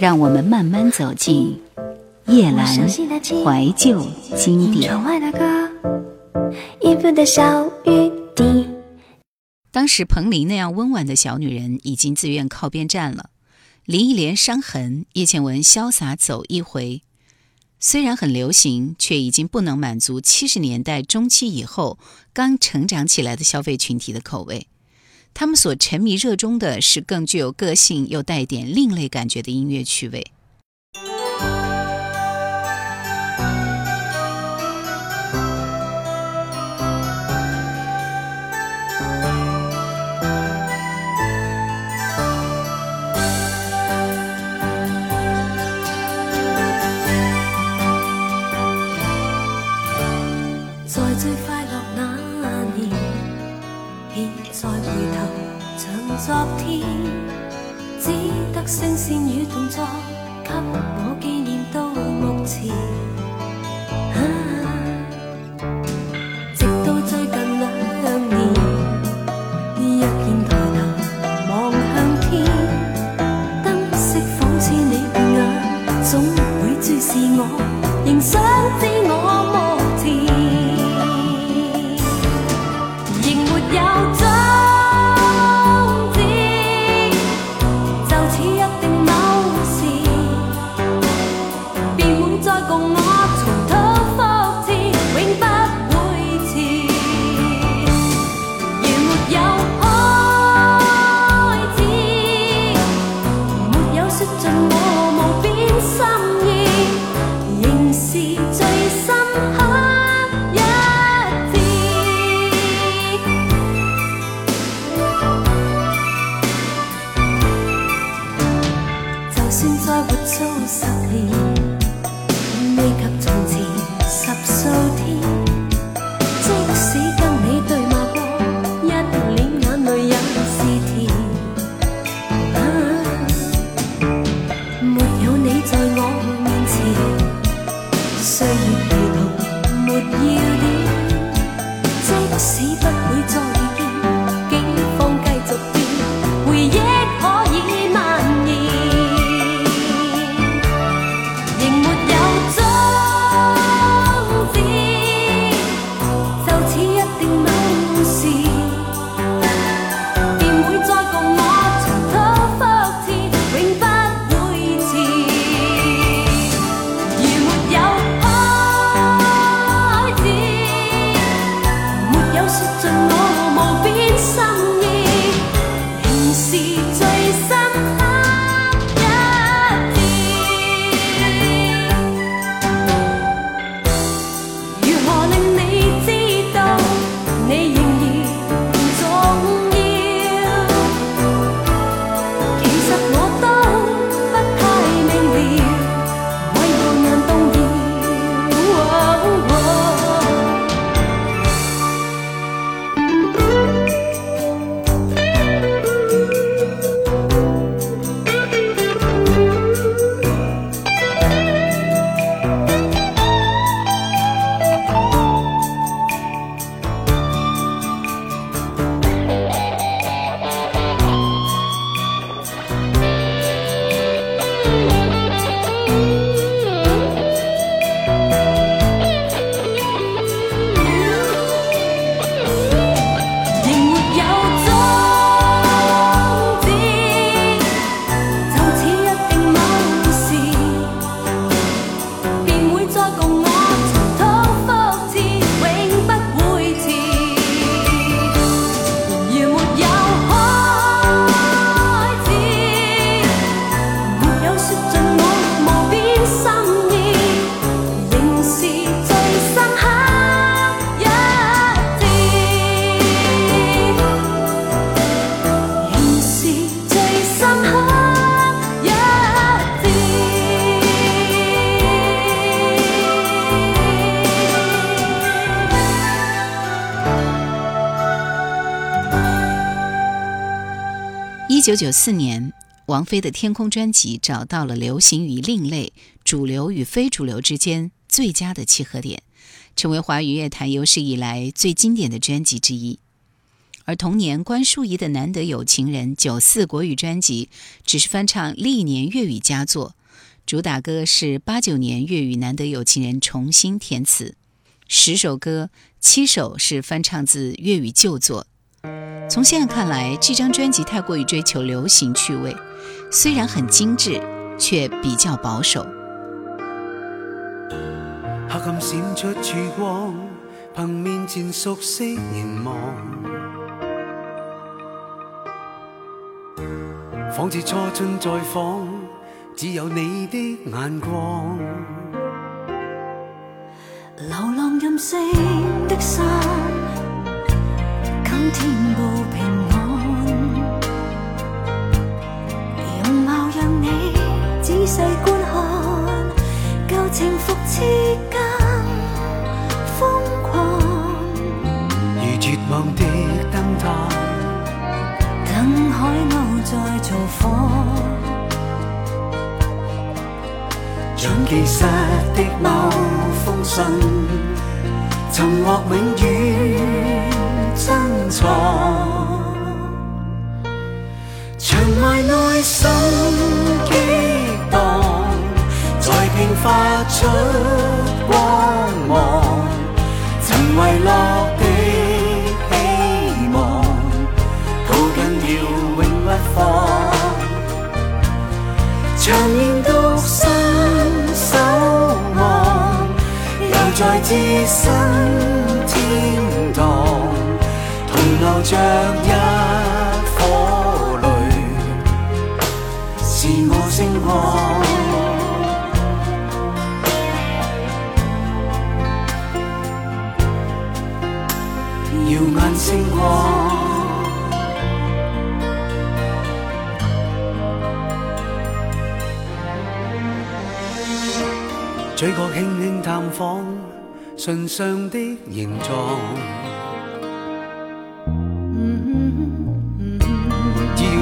让我们慢慢走进叶阑怀旧经典。当时彭羚那样温婉的小女人已经自愿靠边站了，林忆莲伤痕，叶倩文潇洒走一回。虽然很流行，却已经不能满足七十年代中期以后刚成长起来的消费群体的口味。他们所沉迷热衷的是更具有个性又带点另类感觉的音乐趣味。历史不会再九九四年，王菲的《天空》专辑找到了流行与另类、主流与非主流之间最佳的契合点，成为华语乐坛有史以来最经典的专辑之一。而同年关淑怡的《难得有情人》九四国语专辑只是翻唱历年粤语佳作，主打歌是八九年粤语《难得有情人》重新填词，十首歌七首是翻唱自粤语旧作。从现在看来，这张专辑太过于追求流行趣味，虽然很精致，却比较保守。黑暗闪出曙光，凭面前熟悉凝望。仿似初春再访，只有你的眼光。流浪任性的心，今今天不平安。容貌让你仔细观看，旧情复炽更疯狂。如绝望的灯塔，等海鸥。在造访，像寄失的某封信，寻获永远珍藏。长埋内心激荡，在迸发出光芒，曾遗落。长年独身守望，又再置身天，像一颗泪，是我星光，耀眼星光。嘴角轻轻探访唇上的形状，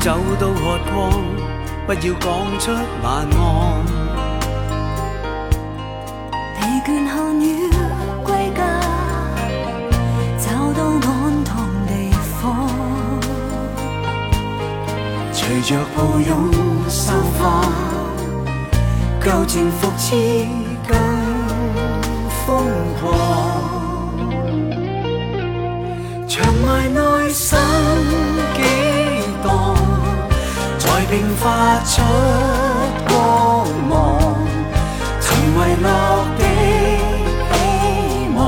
走到渴光，不要讲出晚安。疲倦后要归家，找到安躺地方，随着抱拥收放，旧情复炽。更疯狂，长埋内心，再迸发出光芒，曾遗落的希望，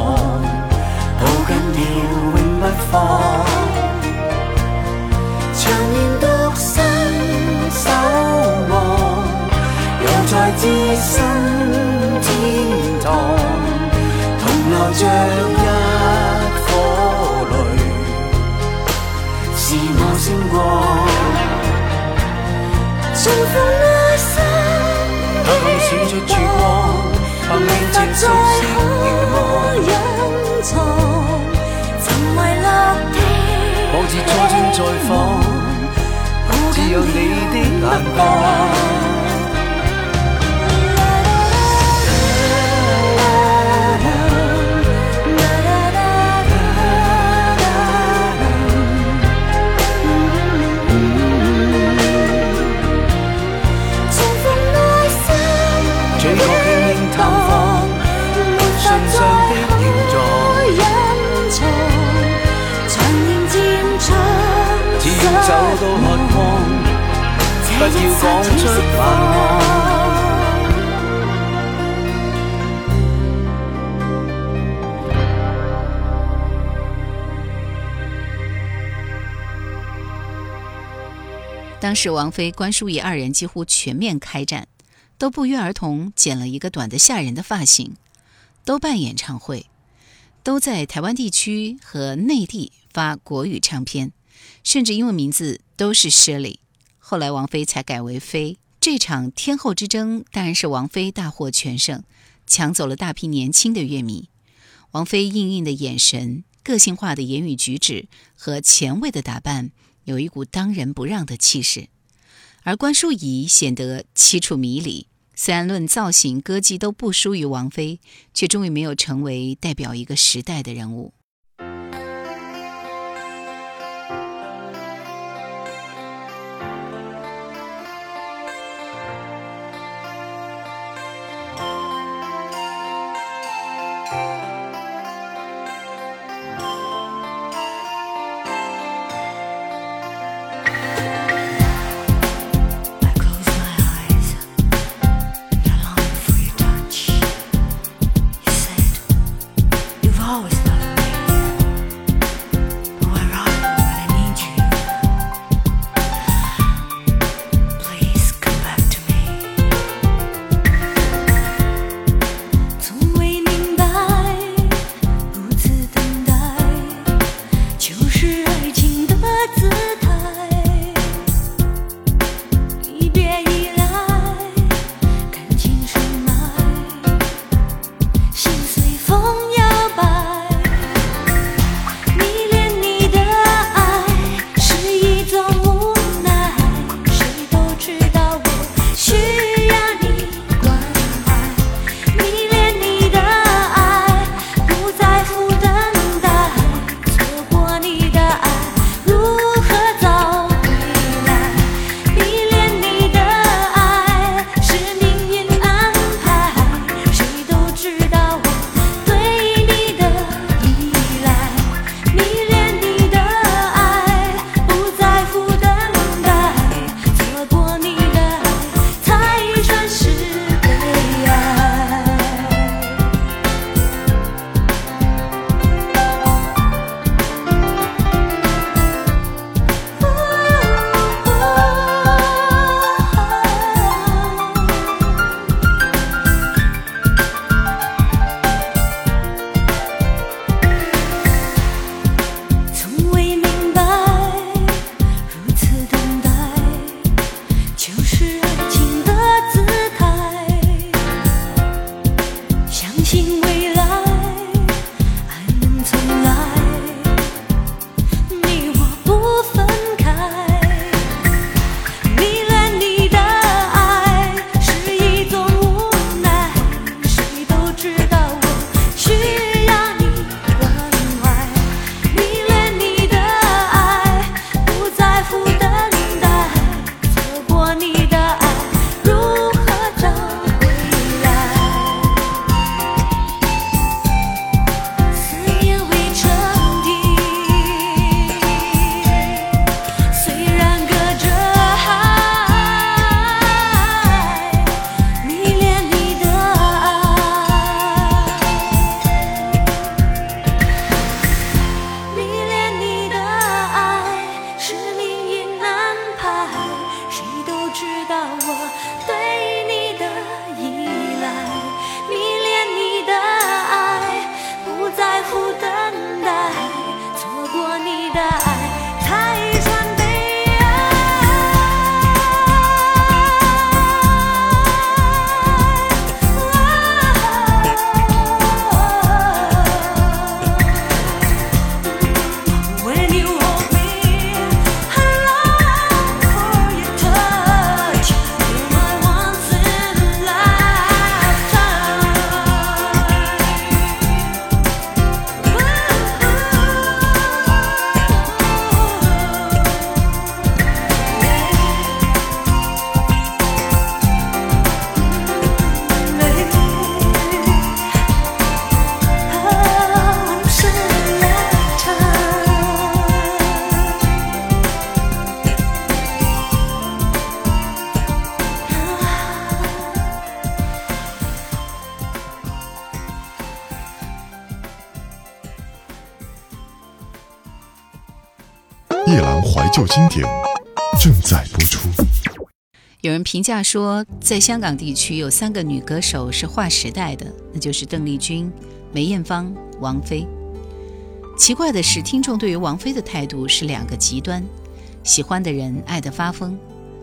抱紧了永不放。长年独身守望，又再置身。重逢内心黑暗闪出曙光，凭面前熟悉凝望。隐藏，曾遗落的，仿似初春再放，只有你的眼光。不要讲出晚安。当时王菲、关淑怡二人几乎全面开战，都不约而同剪了一个短的吓人的发型，都办演唱会，都在台湾地区和内地发国语唱片，甚至英文名字都是 Shirley。后来王菲才改为菲。这场天后之争当然是王菲大获全胜，抢走了大批年轻的乐迷。王菲硬硬的眼神、个性化的言语举止和前卫的打扮，有一股当仁不让的气势。而关淑怡显得凄楚迷离，虽然论造型、歌技都不输于王菲，却终于没有成为代表一个时代的人物。经典正在播出。有人评价说，在香港地区有三个女歌手是划时代的，那就是邓丽君、梅艳芳、王菲。奇怪的是，听众对于王菲的态度是两个极端：喜欢的人爱得发疯，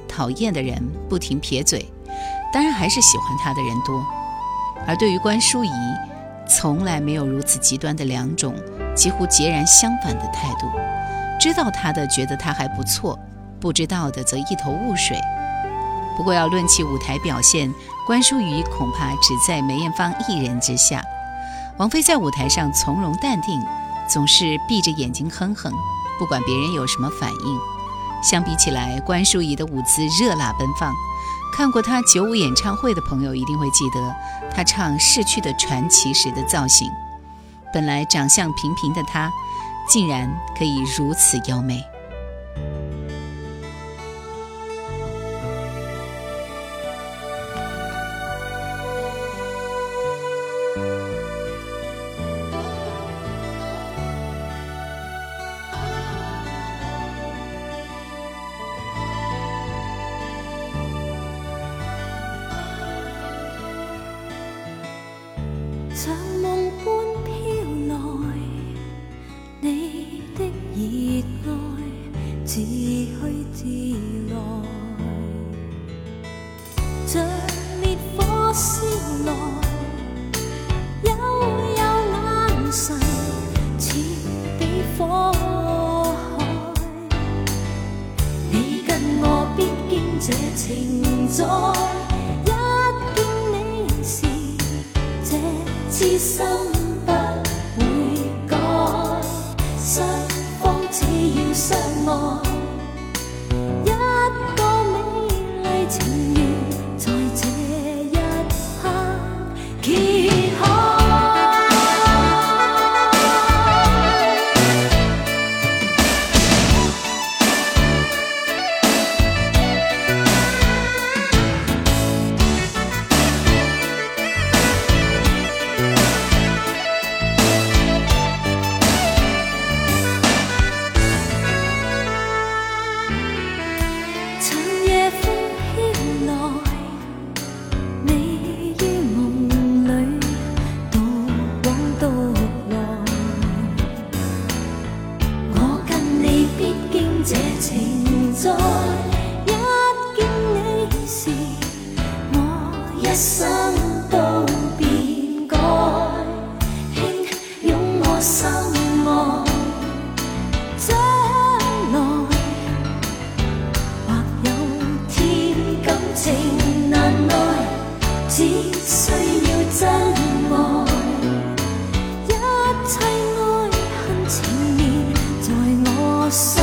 讨厌的人不停撇嘴。当然，还是喜欢她的人多。而对于关淑怡，从来没有如此极端的两种几乎截然相反的态度。知道她的觉得她还不错，不知道的则一头雾水。不过，要论起舞台表现，关淑怡恐怕只在梅艳芳一人之下。王菲在舞台上从容淡定，总是闭着眼睛哼哼，不管别人有什么反应。相比起来，关淑怡的舞姿热辣奔放。看过她九五演唱会的朋友一定会记得，她唱《逝去的传奇》时的造型。本来长相平平的她，竟然可以如此妖媚。você.